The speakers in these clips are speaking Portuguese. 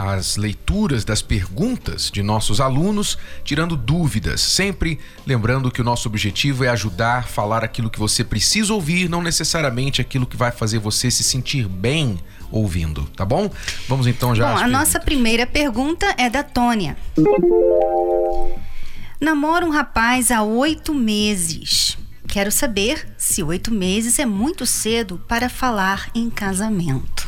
as leituras das perguntas de nossos alunos, tirando dúvidas, sempre lembrando que o nosso objetivo é ajudar a falar aquilo que você precisa ouvir, não necessariamente aquilo que vai fazer você se sentir bem ouvindo, tá bom? Vamos então já. Bom, a nossa primeira pergunta é da Tônia. Namoro um rapaz há oito meses. Quero saber se oito meses é muito cedo para falar em casamento.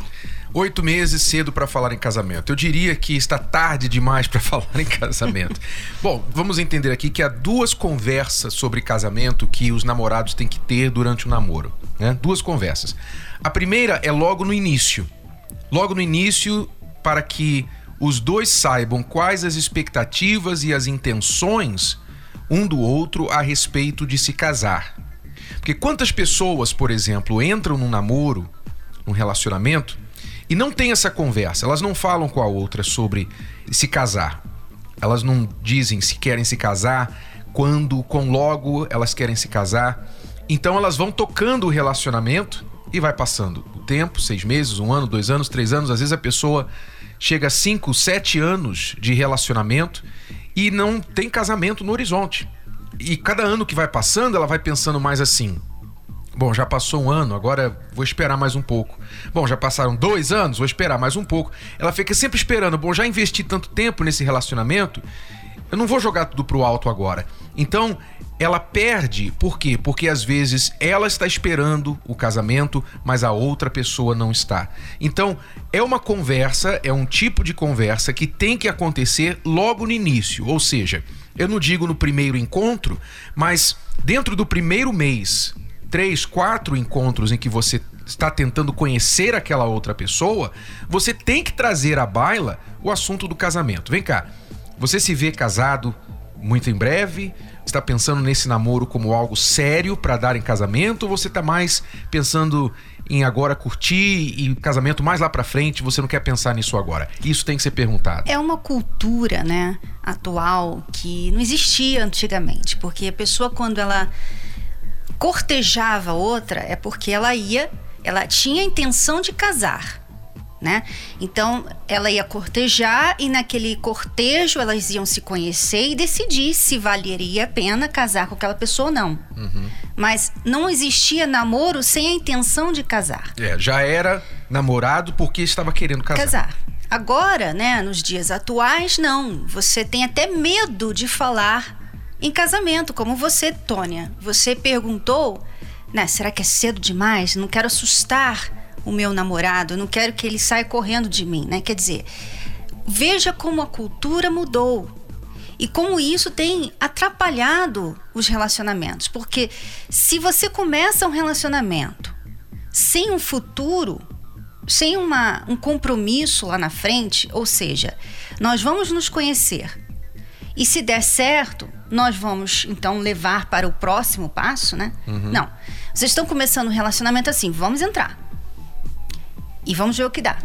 Oito meses cedo para falar em casamento. Eu diria que está tarde demais para falar em casamento. Bom, vamos entender aqui que há duas conversas sobre casamento que os namorados têm que ter durante o namoro. Né? Duas conversas. A primeira é logo no início. Logo no início, para que os dois saibam quais as expectativas e as intenções um do outro a respeito de se casar. Porque quantas pessoas, por exemplo, entram num namoro, num relacionamento, e não tem essa conversa. Elas não falam com a outra sobre se casar. Elas não dizem se querem se casar, quando, com logo elas querem se casar. Então elas vão tocando o relacionamento e vai passando o tempo seis meses, um ano, dois anos, três anos. Às vezes a pessoa chega a cinco, sete anos de relacionamento e não tem casamento no horizonte. E cada ano que vai passando, ela vai pensando mais assim: Bom, já passou um ano, agora vou esperar mais um pouco. Bom, já passaram dois anos, vou esperar mais um pouco. Ela fica sempre esperando. Bom, já investi tanto tempo nesse relacionamento, eu não vou jogar tudo pro alto agora. Então, ela perde, por quê? Porque às vezes ela está esperando o casamento, mas a outra pessoa não está. Então, é uma conversa, é um tipo de conversa que tem que acontecer logo no início. Ou seja, eu não digo no primeiro encontro, mas dentro do primeiro mês três, quatro encontros em que você está tentando conhecer aquela outra pessoa, você tem que trazer à baila o assunto do casamento. Vem cá, você se vê casado muito em breve? Está pensando nesse namoro como algo sério para dar em casamento? Ou você está mais pensando em agora curtir e casamento mais lá para frente? Você não quer pensar nisso agora? Isso tem que ser perguntado. É uma cultura, né, atual que não existia antigamente, porque a pessoa quando ela cortejava outra é porque ela ia, ela tinha a intenção de casar. Né? Então ela ia cortejar e naquele cortejo elas iam se conhecer e decidir se valeria a pena casar com aquela pessoa ou não. Uhum. Mas não existia namoro sem a intenção de casar. É, já era namorado porque estava querendo casar. Casar. Agora, né, nos dias atuais, não. Você tem até medo de falar em casamento, como você, Tônia. Você perguntou, né? Será que é cedo demais? Não quero assustar o meu namorado, não quero que ele saia correndo de mim, né? Quer dizer, veja como a cultura mudou e como isso tem atrapalhado os relacionamentos. Porque se você começa um relacionamento sem um futuro, sem uma, um compromisso lá na frente, ou seja, nós vamos nos conhecer e se der certo, nós vamos então levar para o próximo passo, né? Uhum. Não. Vocês estão começando um relacionamento assim, vamos entrar. E vamos ver o que dá.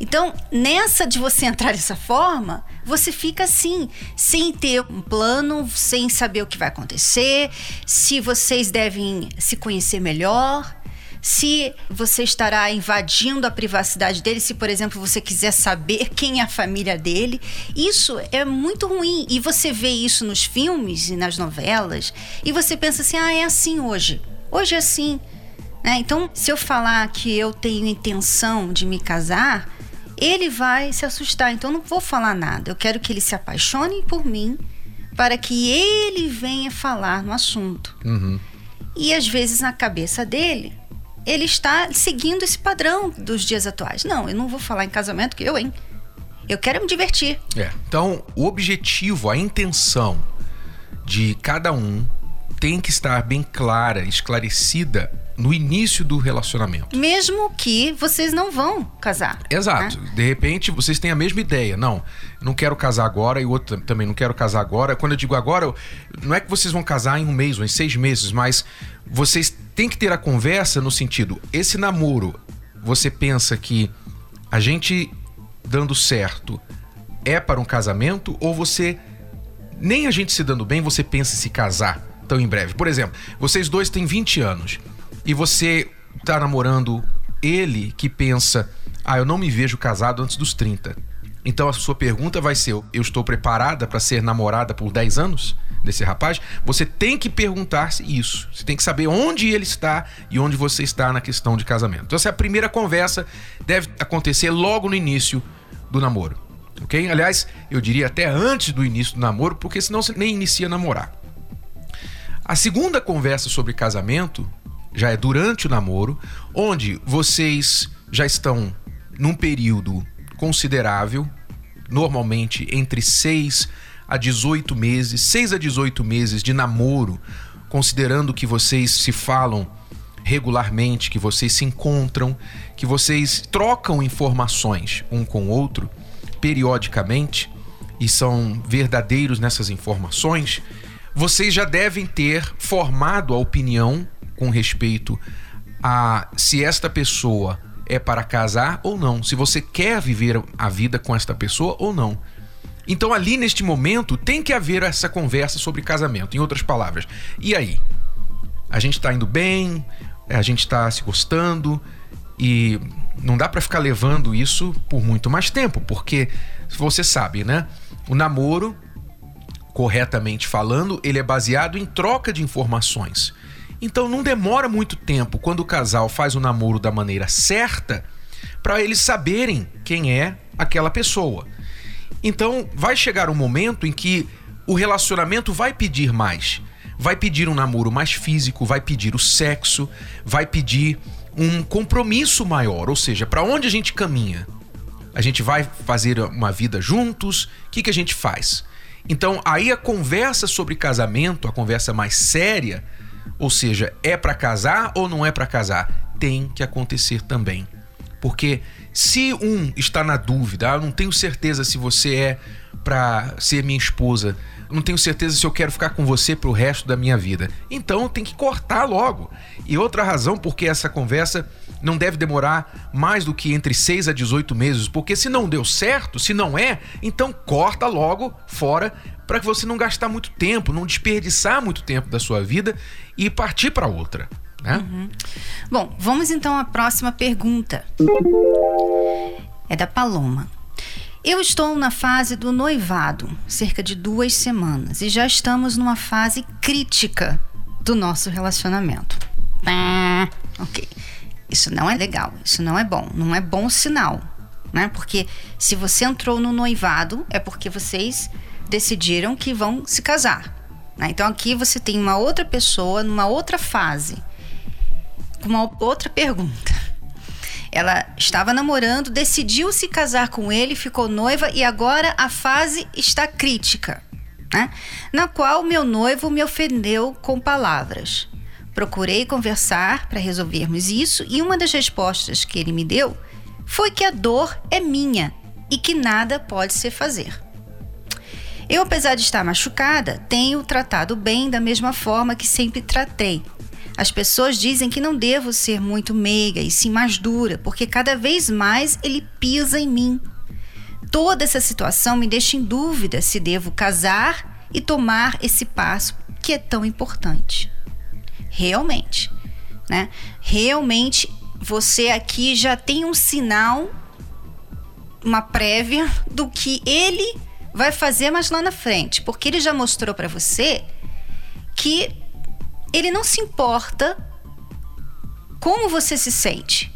Então, nessa de você entrar dessa forma, você fica assim, sem ter um plano, sem saber o que vai acontecer, se vocês devem se conhecer melhor, se você estará invadindo a privacidade dele, se, por exemplo, você quiser saber quem é a família dele. Isso é muito ruim. E você vê isso nos filmes e nas novelas, e você pensa assim: ah, é assim hoje. Hoje é assim. Né? Então, se eu falar que eu tenho intenção de me casar, ele vai se assustar. Então, não vou falar nada. Eu quero que ele se apaixone por mim para que ele venha falar no assunto. Uhum. E às vezes na cabeça dele, ele está seguindo esse padrão dos dias atuais. Não, eu não vou falar em casamento que eu, hein? Eu quero me divertir. É. Então, o objetivo, a intenção de cada um tem que estar bem clara, esclarecida no início do relacionamento. Mesmo que vocês não vão casar. Exato. Né? De repente, vocês têm a mesma ideia. Não, não quero casar agora e o outro também não quero casar agora. Quando eu digo agora, não é que vocês vão casar em um mês ou em seis meses, mas vocês têm que ter a conversa no sentido: esse namoro, você pensa que a gente dando certo é para um casamento ou você nem a gente se dando bem, você pensa em se casar tão em breve. Por exemplo, vocês dois têm 20 anos e você tá namorando ele que pensa: "Ah, eu não me vejo casado antes dos 30". Então a sua pergunta vai ser: eu estou preparada para ser namorada por 10 anos desse rapaz? Você tem que perguntar-se isso. Você tem que saber onde ele está e onde você está na questão de casamento. Então essa é a primeira conversa deve acontecer logo no início do namoro. OK? Aliás, eu diria até antes do início do namoro, porque senão você nem inicia a namorar. A segunda conversa sobre casamento já é durante o namoro, onde vocês já estão num período considerável, normalmente entre 6 a 18 meses, 6 a 18 meses de namoro, considerando que vocês se falam regularmente, que vocês se encontram, que vocês trocam informações um com o outro periodicamente e são verdadeiros nessas informações, vocês já devem ter formado a opinião com respeito a se esta pessoa é para casar ou não, se você quer viver a vida com esta pessoa ou não. Então, ali neste momento, tem que haver essa conversa sobre casamento. Em outras palavras, e aí? A gente está indo bem, a gente está se gostando e não dá para ficar levando isso por muito mais tempo, porque você sabe, né? O namoro corretamente falando, ele é baseado em troca de informações. Então não demora muito tempo quando o casal faz o namoro da maneira certa para eles saberem quem é aquela pessoa. Então vai chegar um momento em que o relacionamento vai pedir mais. Vai pedir um namoro mais físico, vai pedir o sexo, vai pedir um compromisso maior, ou seja, para onde a gente caminha? A gente vai fazer uma vida juntos? O que, que a gente faz? Então, aí a conversa sobre casamento, a conversa mais séria, ou seja, é para casar ou não é para casar, tem que acontecer também. Porque se um está na dúvida, ah, eu não tenho certeza se você é para ser minha esposa, não tenho certeza se eu quero ficar com você pro resto da minha vida. Então tem que cortar logo. E outra razão porque essa conversa não deve demorar mais do que entre 6 a 18 meses, porque se não deu certo, se não é, então corta logo fora para que você não gastar muito tempo, não desperdiçar muito tempo da sua vida e partir para outra. Né? Uhum. Bom, vamos então à próxima pergunta. É da Paloma. Eu estou na fase do noivado, cerca de duas semanas, e já estamos numa fase crítica do nosso relacionamento. Ah, ok. Isso não é legal, isso não é bom, não é bom sinal, né? Porque se você entrou no noivado, é porque vocês decidiram que vão se casar. Né? Então aqui você tem uma outra pessoa numa outra fase, com uma outra pergunta. Ela estava namorando, decidiu se casar com ele, ficou noiva e agora a fase está crítica, né? na qual meu noivo me ofendeu com palavras. Procurei conversar para resolvermos isso e uma das respostas que ele me deu foi que a dor é minha e que nada pode se fazer. Eu, apesar de estar machucada, tenho tratado bem da mesma forma que sempre tratei, as pessoas dizem que não devo ser muito meiga e sim mais dura, porque cada vez mais ele pisa em mim. Toda essa situação me deixa em dúvida se devo casar e tomar esse passo que é tão importante. Realmente, né? Realmente você aqui já tem um sinal, uma prévia do que ele vai fazer mais lá na frente, porque ele já mostrou para você que ele não se importa como você se sente.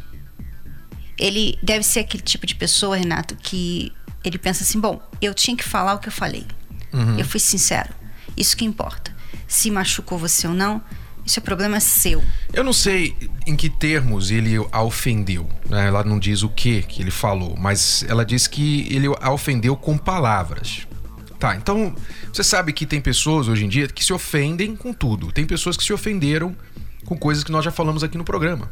Ele deve ser aquele tipo de pessoa, Renato, que ele pensa assim: bom, eu tinha que falar o que eu falei. Uhum. Eu fui sincero. Isso que importa. Se machucou você ou não, isso é problema seu. Eu não sei em que termos ele a ofendeu. Né? Ela não diz o que que ele falou, mas ela diz que ele a ofendeu com palavras. Tá, então você sabe que tem pessoas hoje em dia que se ofendem com tudo. Tem pessoas que se ofenderam com coisas que nós já falamos aqui no programa.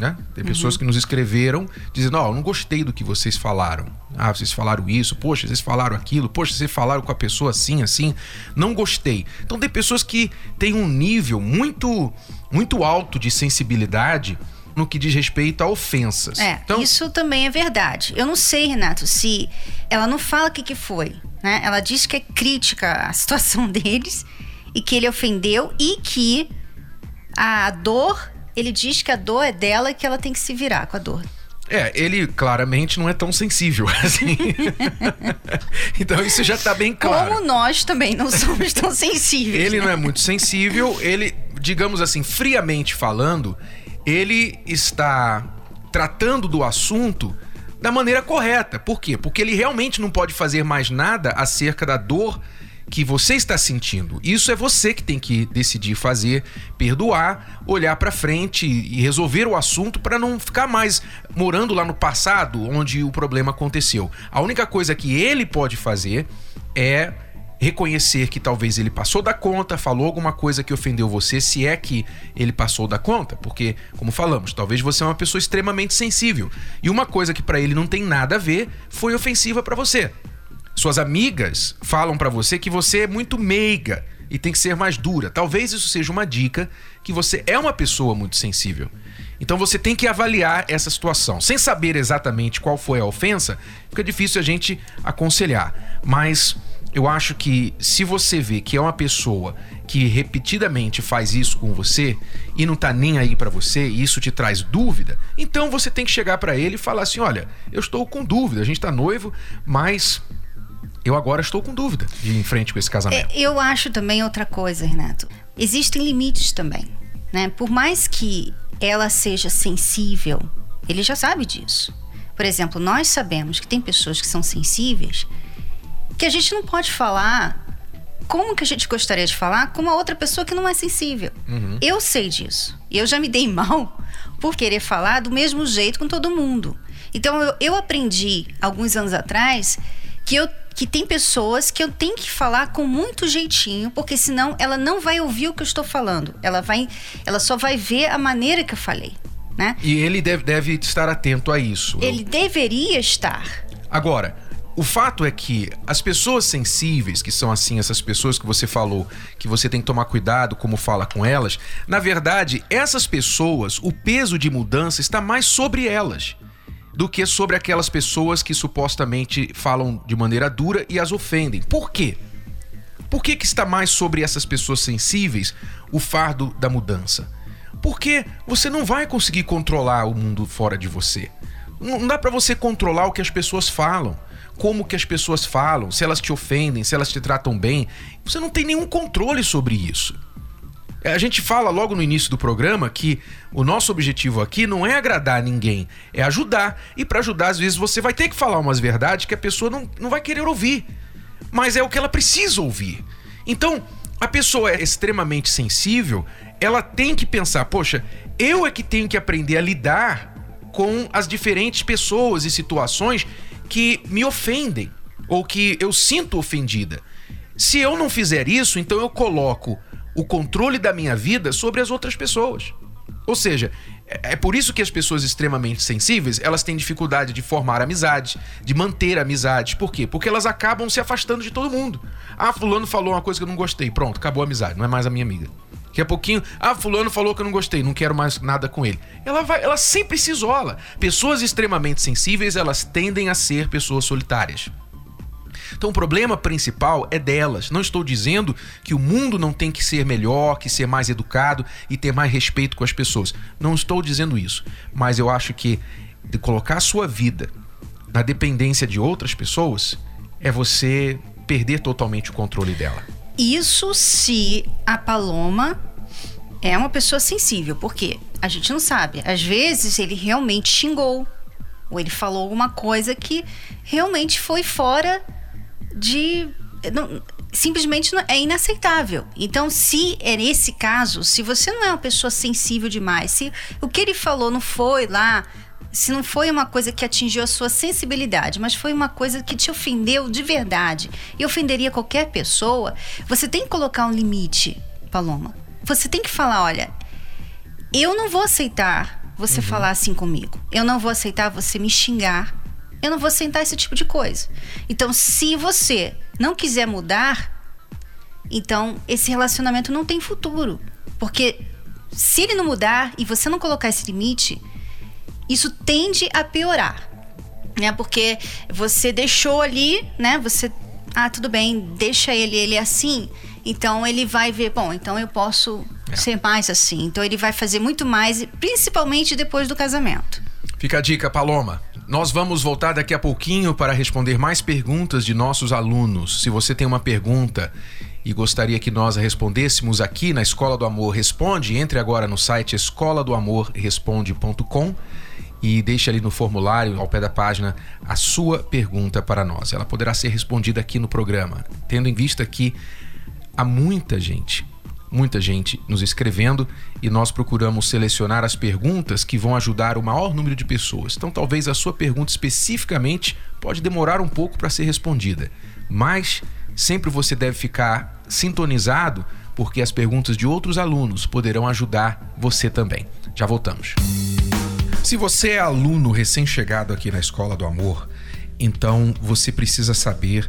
Né? Tem pessoas uhum. que nos escreveram dizendo: Ó, oh, não gostei do que vocês falaram. Ah, vocês falaram isso, poxa, vocês falaram aquilo, poxa, vocês falaram com a pessoa assim, assim. Não gostei. Então, tem pessoas que têm um nível muito, muito alto de sensibilidade no que diz respeito a ofensas. É, então, isso também é verdade. Eu não sei, Renato, se ela não fala o que, que foi. Né? Ela diz que é crítica à situação deles e que ele ofendeu e que a dor ele diz que a dor é dela e que ela tem que se virar com a dor. É, ele claramente não é tão sensível assim. então isso já está bem claro. Como nós também não somos tão sensíveis. ele né? não é muito sensível, ele, digamos assim, friamente falando, ele está tratando do assunto da maneira correta. Por quê? Porque ele realmente não pode fazer mais nada acerca da dor que você está sentindo. Isso é você que tem que decidir fazer, perdoar, olhar para frente e resolver o assunto para não ficar mais morando lá no passado onde o problema aconteceu. A única coisa que ele pode fazer é reconhecer que talvez ele passou da conta, falou alguma coisa que ofendeu você, se é que ele passou da conta, porque, como falamos, talvez você é uma pessoa extremamente sensível e uma coisa que para ele não tem nada a ver foi ofensiva para você. Suas amigas falam para você que você é muito meiga e tem que ser mais dura. Talvez isso seja uma dica que você é uma pessoa muito sensível. Então você tem que avaliar essa situação. Sem saber exatamente qual foi a ofensa, fica difícil a gente aconselhar. Mas eu acho que se você vê que é uma pessoa que repetidamente faz isso com você e não tá nem aí para você e isso te traz dúvida, então você tem que chegar para ele e falar assim: "Olha, eu estou com dúvida, a gente tá noivo, mas eu agora estou com dúvida de ir em frente com esse casamento. É, eu acho também outra coisa, Renato. Existem limites também, né? Por mais que ela seja sensível, ele já sabe disso. Por exemplo, nós sabemos que tem pessoas que são sensíveis que a gente não pode falar como que a gente gostaria de falar com uma outra pessoa que não é sensível. Uhum. Eu sei disso. E eu já me dei mal por querer falar do mesmo jeito com todo mundo. Então eu, eu aprendi alguns anos atrás que eu que tem pessoas que eu tenho que falar com muito jeitinho, porque senão ela não vai ouvir o que eu estou falando. Ela vai, ela só vai ver a maneira que eu falei, né? E ele deve, deve estar atento a isso. Ele eu... deveria estar. Agora, o fato é que as pessoas sensíveis, que são assim, essas pessoas que você falou, que você tem que tomar cuidado como fala com elas, na verdade, essas pessoas, o peso de mudança está mais sobre elas do que sobre aquelas pessoas que supostamente falam de maneira dura e as ofendem. Por quê? Por que, que está mais sobre essas pessoas sensíveis o fardo da mudança? Porque você não vai conseguir controlar o mundo fora de você. Não dá para você controlar o que as pessoas falam, como que as pessoas falam, se elas te ofendem, se elas te tratam bem. Você não tem nenhum controle sobre isso. A gente fala logo no início do programa que o nosso objetivo aqui não é agradar ninguém, é ajudar. E para ajudar, às vezes, você vai ter que falar umas verdades que a pessoa não, não vai querer ouvir. Mas é o que ela precisa ouvir. Então, a pessoa é extremamente sensível, ela tem que pensar: poxa, eu é que tenho que aprender a lidar com as diferentes pessoas e situações que me ofendem ou que eu sinto ofendida. Se eu não fizer isso, então eu coloco o controle da minha vida sobre as outras pessoas. Ou seja, é, é por isso que as pessoas extremamente sensíveis, elas têm dificuldade de formar amizades, de manter amizades. Por quê? Porque elas acabam se afastando de todo mundo. Ah, fulano falou uma coisa que eu não gostei. Pronto, acabou a amizade, não é mais a minha amiga. Daqui a pouquinho, ah, fulano falou que eu não gostei, não quero mais nada com ele. Ela vai, ela sempre se isola. Pessoas extremamente sensíveis, elas tendem a ser pessoas solitárias. Então o problema principal é delas. Não estou dizendo que o mundo não tem que ser melhor, que ser mais educado e ter mais respeito com as pessoas. Não estou dizendo isso. Mas eu acho que de colocar a sua vida na dependência de outras pessoas é você perder totalmente o controle dela. Isso se a Paloma é uma pessoa sensível, porque a gente não sabe. Às vezes ele realmente xingou, ou ele falou alguma coisa que realmente foi fora de. Não, simplesmente é inaceitável. Então, se é nesse caso, se você não é uma pessoa sensível demais, se o que ele falou não foi lá, se não foi uma coisa que atingiu a sua sensibilidade, mas foi uma coisa que te ofendeu de verdade e ofenderia qualquer pessoa, você tem que colocar um limite, Paloma. Você tem que falar, olha, eu não vou aceitar você uhum. falar assim comigo. Eu não vou aceitar você me xingar. Eu não vou aceitar esse tipo de coisa. Então, se você não quiser mudar, então esse relacionamento não tem futuro. Porque se ele não mudar e você não colocar esse limite, isso tende a piorar. Né? Porque você deixou ali, né? Você. Ah, tudo bem, deixa ele, ele é assim. Então ele vai ver, bom, então eu posso é. ser mais assim. Então ele vai fazer muito mais, principalmente depois do casamento. Fica a dica, Paloma. Nós vamos voltar daqui a pouquinho para responder mais perguntas de nossos alunos. Se você tem uma pergunta e gostaria que nós a respondêssemos aqui na Escola do Amor Responde, entre agora no site escola do amor responde.com e deixe ali no formulário, ao pé da página, a sua pergunta para nós. Ela poderá ser respondida aqui no programa, tendo em vista que há muita gente, muita gente nos escrevendo e nós procuramos selecionar as perguntas que vão ajudar o maior número de pessoas. Então, talvez a sua pergunta especificamente pode demorar um pouco para ser respondida, mas sempre você deve ficar sintonizado porque as perguntas de outros alunos poderão ajudar você também. Já voltamos. Se você é aluno recém-chegado aqui na Escola do Amor, então você precisa saber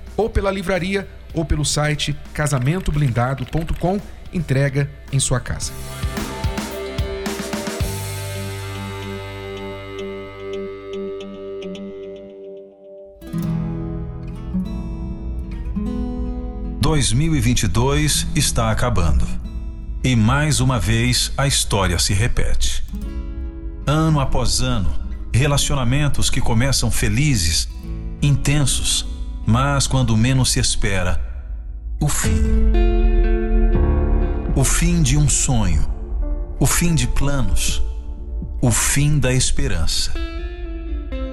Ou pela livraria ou pelo site casamentoblindado.com, entrega em sua casa. Dois mil e vinte e dois está acabando. E mais uma vez a história se repete. Ano após ano, relacionamentos que começam felizes, intensos, mas quando menos se espera, o fim. O fim de um sonho, o fim de planos, o fim da esperança.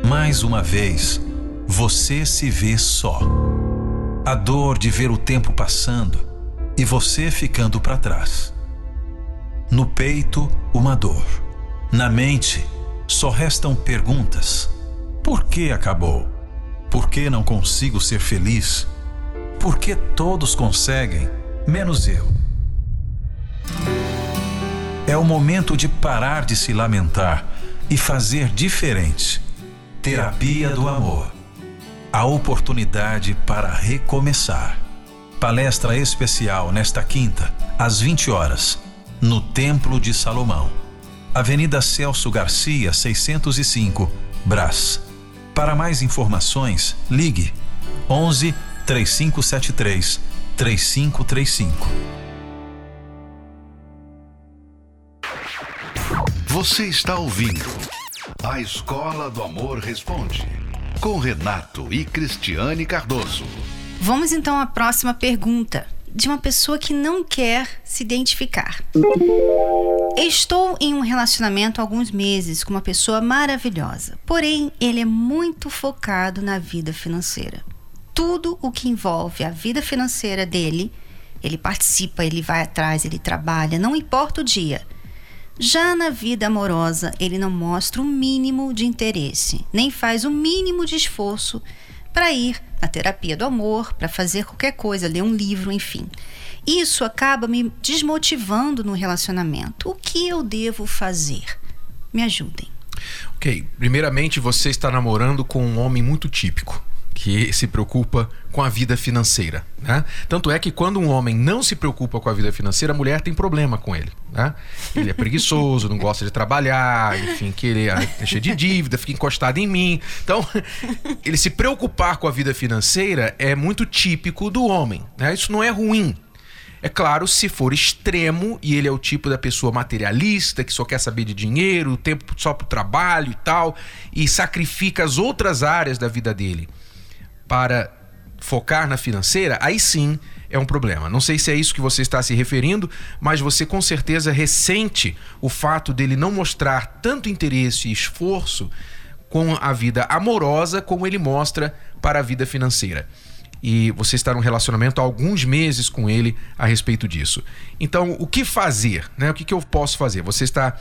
Mais uma vez, você se vê só. A dor de ver o tempo passando e você ficando para trás. No peito, uma dor. Na mente, só restam perguntas: por que acabou? Por que não consigo ser feliz? Por que todos conseguem, menos eu? É o momento de parar de se lamentar e fazer diferente. Terapia do Amor. A oportunidade para recomeçar. Palestra especial nesta quinta, às 20 horas no Templo de Salomão. Avenida Celso Garcia, 605, Brás. Para mais informações, ligue 11 3573 3535. Você está ouvindo A Escola do Amor Responde com Renato e Cristiane Cardoso. Vamos então à próxima pergunta de uma pessoa que não quer se identificar. Estou em um relacionamento há alguns meses com uma pessoa maravilhosa, porém ele é muito focado na vida financeira. Tudo o que envolve a vida financeira dele, ele participa, ele vai atrás, ele trabalha, não importa o dia. Já na vida amorosa, ele não mostra o mínimo de interesse, nem faz o mínimo de esforço para ir na terapia do amor, para fazer qualquer coisa, ler um livro, enfim. Isso acaba me desmotivando no relacionamento. O que eu devo fazer? Me ajudem. Ok, primeiramente você está namorando com um homem muito típico que se preocupa com a vida financeira. Né? Tanto é que quando um homem não se preocupa com a vida financeira, a mulher tem problema com ele. Né? Ele é preguiçoso, não gosta de trabalhar, enfim, que ele é cheio de dívida, fica encostado em mim. Então, ele se preocupar com a vida financeira é muito típico do homem. Né? Isso não é ruim. É claro, se for extremo e ele é o tipo da pessoa materialista que só quer saber de dinheiro, o tempo só para o trabalho e tal, e sacrifica as outras áreas da vida dele para focar na financeira, aí sim é um problema. Não sei se é isso que você está se referindo, mas você com certeza ressente o fato dele não mostrar tanto interesse e esforço com a vida amorosa como ele mostra para a vida financeira. E você está num relacionamento há alguns meses com ele a respeito disso. Então, o que fazer? Né? O que, que eu posso fazer? Você está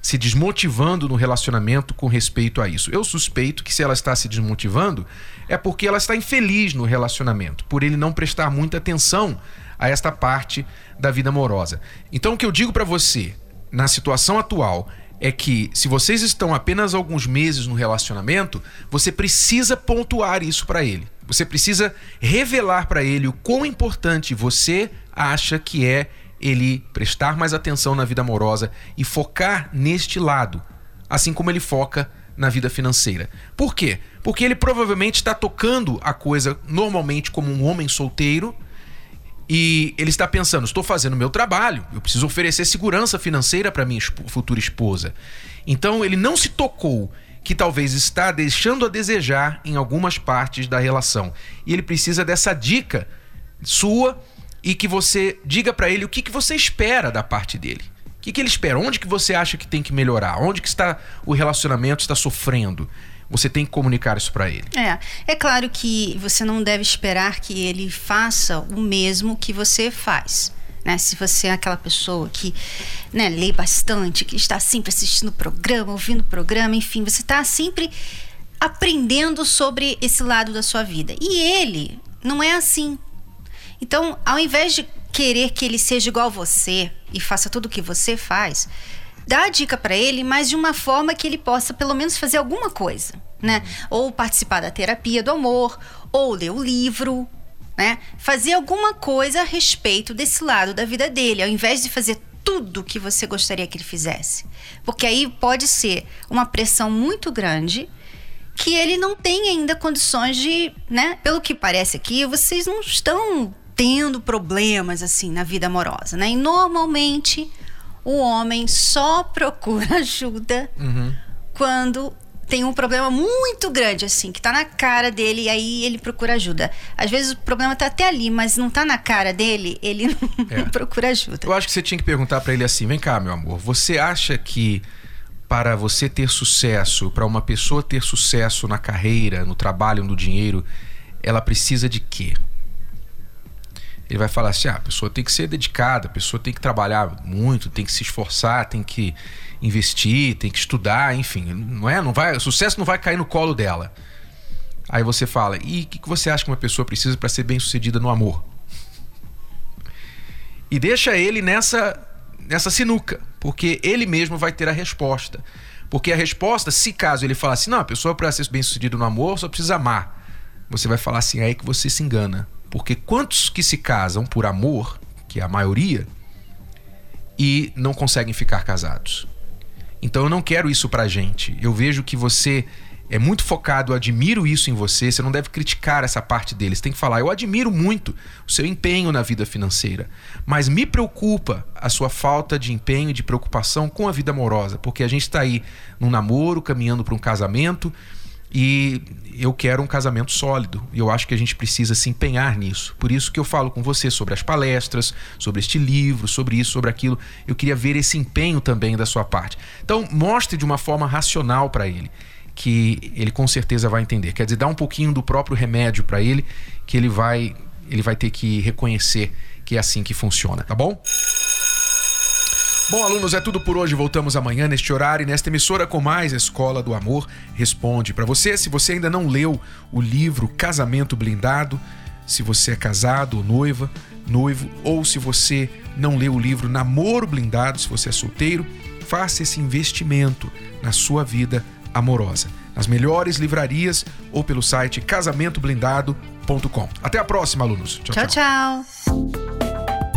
se desmotivando no relacionamento com respeito a isso. Eu suspeito que se ela está se desmotivando é porque ela está infeliz no relacionamento, por ele não prestar muita atenção a esta parte da vida amorosa. Então o que eu digo para você, na situação atual, é que se vocês estão apenas alguns meses no relacionamento, você precisa pontuar isso para ele. Você precisa revelar para ele o quão importante você acha que é ele prestar mais atenção na vida amorosa e focar neste lado, assim como ele foca na vida financeira. Por quê? Porque ele provavelmente está tocando a coisa normalmente como um homem solteiro e ele está pensando: estou fazendo meu trabalho, eu preciso oferecer segurança financeira para minha futura esposa. Então ele não se tocou que talvez está deixando a desejar em algumas partes da relação. E ele precisa dessa dica sua e que você diga para ele o que, que você espera da parte dele. O que, que ele espera? Onde que você acha que tem que melhorar? Onde que está o relacionamento está sofrendo? Você tem que comunicar isso para ele. É, é claro que você não deve esperar que ele faça o mesmo que você faz. Né? Se você é aquela pessoa que né, lê bastante, que está sempre assistindo o programa, ouvindo o programa, enfim, você está sempre aprendendo sobre esse lado da sua vida. E ele não é assim. Então, ao invés de querer que ele seja igual a você e faça tudo o que você faz, dá a dica para ele, mas de uma forma que ele possa pelo menos fazer alguma coisa, né? Ou participar da terapia do amor, ou ler o livro, né? Fazer alguma coisa a respeito desse lado da vida dele, ao invés de fazer tudo que você gostaria que ele fizesse. Porque aí pode ser uma pressão muito grande que ele não tem ainda condições de, né? Pelo que parece aqui, vocês não estão tendo problemas assim na vida amorosa, né? E normalmente o homem só procura ajuda uhum. quando tem um problema muito grande, assim, que tá na cara dele e aí ele procura ajuda. Às vezes o problema tá até ali, mas não tá na cara dele, ele não, é. procura ajuda. Eu acho que você tinha que perguntar para ele assim: vem cá, meu amor, você acha que para você ter sucesso, para uma pessoa ter sucesso na carreira, no trabalho, no dinheiro, ela precisa de quê? Ele vai falar assim: ah, a pessoa tem que ser dedicada, a pessoa tem que trabalhar muito, tem que se esforçar, tem que investir, tem que estudar, enfim, não é? Não vai, o sucesso não vai cair no colo dela. Aí você fala: e o que, que você acha que uma pessoa precisa para ser bem sucedida no amor? E deixa ele nessa nessa sinuca, porque ele mesmo vai ter a resposta. Porque a resposta, se caso ele falar assim, não, a pessoa para ser bem sucedida no amor só precisa amar. Você vai falar assim, é aí que você se engana. Porque quantos que se casam por amor, que é a maioria, e não conseguem ficar casados? Então eu não quero isso pra gente. Eu vejo que você é muito focado, eu admiro isso em você, você não deve criticar essa parte deles. Tem que falar, eu admiro muito o seu empenho na vida financeira, mas me preocupa a sua falta de empenho de preocupação com a vida amorosa, porque a gente está aí num namoro, caminhando para um casamento, e eu quero um casamento sólido. E eu acho que a gente precisa se empenhar nisso. Por isso que eu falo com você sobre as palestras, sobre este livro, sobre isso, sobre aquilo. Eu queria ver esse empenho também da sua parte. Então, mostre de uma forma racional para ele, que ele com certeza vai entender. Quer dizer, dá um pouquinho do próprio remédio para ele, que ele vai, ele vai ter que reconhecer que é assim que funciona, tá bom? Bom, alunos, é tudo por hoje. Voltamos amanhã neste horário e nesta emissora com mais Escola do Amor Responde. Para você, se você ainda não leu o livro Casamento Blindado, se você é casado ou noiva, noivo, ou se você não leu o livro Namoro Blindado, se você é solteiro, faça esse investimento na sua vida amorosa. nas melhores livrarias ou pelo site casamentoblindado.com. Até a próxima, alunos. Tchau, tchau.